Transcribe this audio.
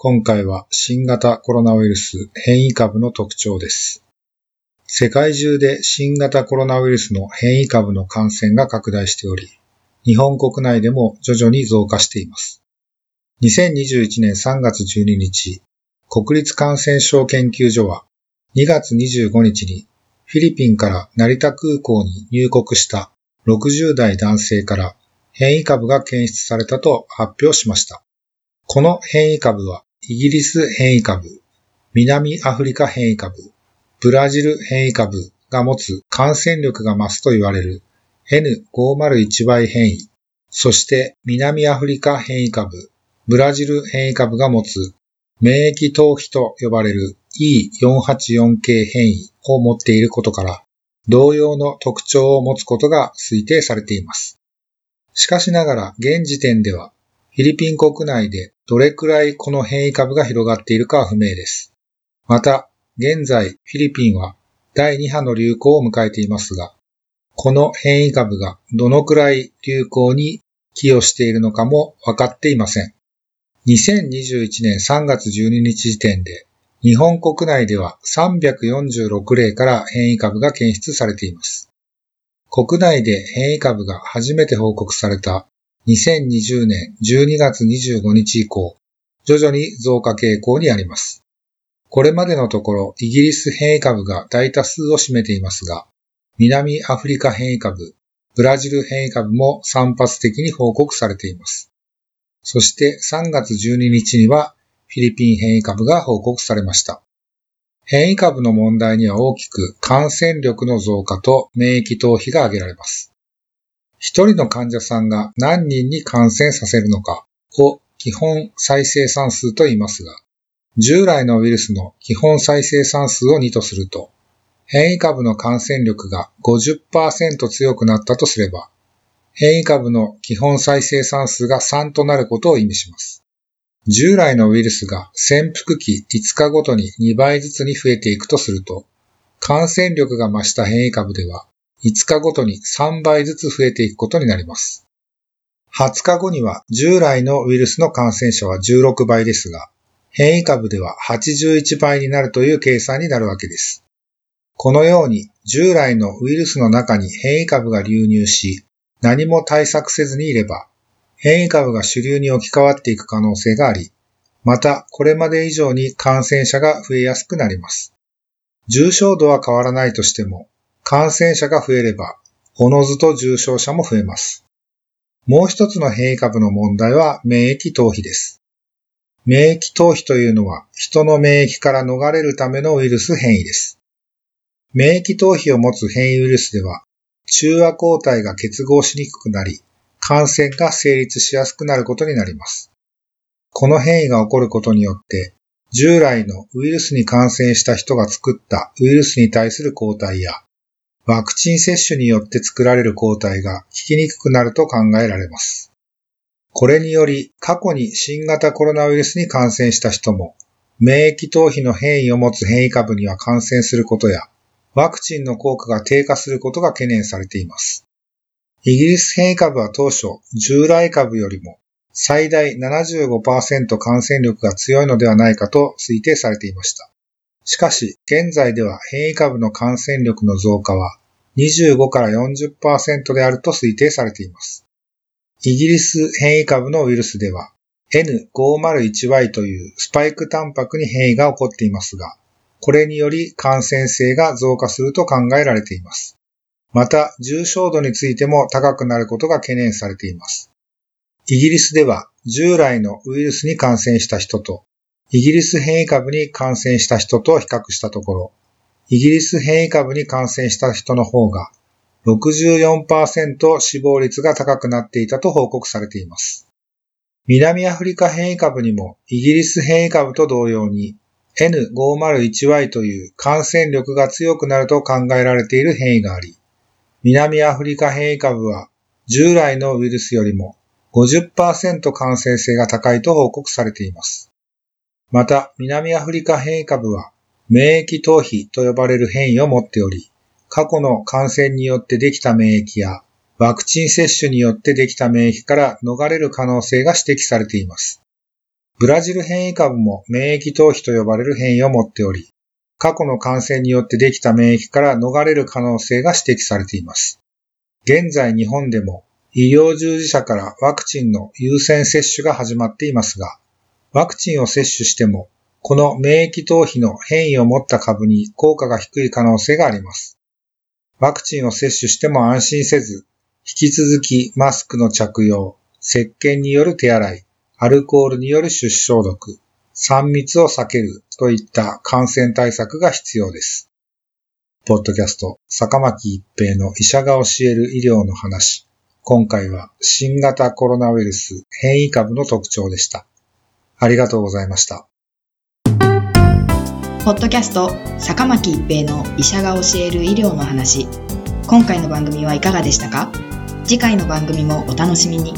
今回は新型コロナウイルス変異株の特徴です。世界中で新型コロナウイルスの変異株の感染が拡大しており、日本国内でも徐々に増加しています。2021年3月12日、国立感染症研究所は2月25日にフィリピンから成田空港に入国した60代男性から変異株が検出されたと発表しました。この変異株はイギリス変異株、南アフリカ変異株、ブラジル変異株が持つ感染力が増すと言われる N501Y 変異、そして南アフリカ変異株、ブラジル変異株が持つ免疫逃避と呼ばれる E484 系変異を持っていることから、同様の特徴を持つことが推定されています。しかしながら現時点では、フィリピン国内でどれくらいこの変異株が広がっているかは不明です。また、現在フィリピンは第2波の流行を迎えていますが、この変異株がどのくらい流行に寄与しているのかも分かっていません。2021年3月12日時点で、日本国内では346例から変異株が検出されています。国内で変異株が初めて報告された2020年12月25日以降、徐々に増加傾向にあります。これまでのところ、イギリス変異株が大多数を占めていますが、南アフリカ変異株、ブラジル変異株も散発的に報告されています。そして3月12日にはフィリピン変異株が報告されました。変異株の問題には大きく感染力の増加と免疫逃避が挙げられます。一人の患者さんが何人に感染させるのかを基本再生産数と言いますが、従来のウイルスの基本再生産数を2とすると、変異株の感染力が50%強くなったとすれば、変異株の基本再生産数が3となることを意味します。従来のウイルスが潜伏期5日ごとに2倍ずつに増えていくとすると、感染力が増した変異株では5日ごとに3倍ずつ増えていくことになります。20日後には従来のウイルスの感染者は16倍ですが、変異株では81倍になるという計算になるわけです。このように従来のウイルスの中に変異株が流入し、何も対策せずにいれば、変異株が主流に置き換わっていく可能性があり、またこれまで以上に感染者が増えやすくなります。重症度は変わらないとしても、感染者が増えれば、おのずと重症者も増えます。もう一つの変異株の問題は免疫逃避です。免疫逃避というのは人の免疫から逃れるためのウイルス変異です。免疫逃避を持つ変異ウイルスでは、中和抗体が結合しにくくなり、感染が成立しやすくなることになります。この変異が起こることによって、従来のウイルスに感染した人が作ったウイルスに対する抗体や、ワクチン接種によって作られる抗体が効きにくくなると考えられます。これにより、過去に新型コロナウイルスに感染した人も、免疫逃避の変異を持つ変異株には感染することや、ワクチンの効果が低下することが懸念されています。イギリス変異株は当初、従来株よりも最大75%感染力が強いのではないかと推定されていました。しかし、現在では変異株の感染力の増加は25から40%であると推定されています。イギリス変異株のウイルスでは N501Y というスパイクタンパクに変異が起こっていますが、これにより感染性が増加すると考えられています。また、重症度についても高くなることが懸念されています。イギリスでは従来のウイルスに感染した人とイギリス変異株に感染した人と比較したところ、イギリス変異株に感染した人の方が64%死亡率が高くなっていたと報告されています。南アフリカ変異株にもイギリス変異株と同様に N501Y という感染力が強くなると考えられている変異があり、南アフリカ変異株は従来のウイルスよりも50%感染性が高いと報告されています。また、南アフリカ変異株は免疫逃避と呼ばれる変異を持っており、過去の感染によってできた免疫やワクチン接種によってできた免疫から逃れる可能性が指摘されています。ブラジル変異株も免疫逃避と呼ばれる変異を持っており、過去の感染によってできた免疫から逃れる可能性が指摘されています。現在日本でも医療従事者からワクチンの優先接種が始まっていますが、ワクチンを接種しても、この免疫逃避の変異を持った株に効果が低い可能性があります。ワクチンを接種しても安心せず、引き続きマスクの着用、石鹸による手洗い、アルコールによる出消毒、3密を避けるといった感染対策が必要です。ポッドキャスト、坂巻一平の医者が教える医療の話。今回は新型コロナウイルス変異株の特徴でした。ありがとうございました。ポッドキャスト、坂巻一平の医者が教える医療の話。今回の番組はいかがでしたか？次回の番組もお楽しみに。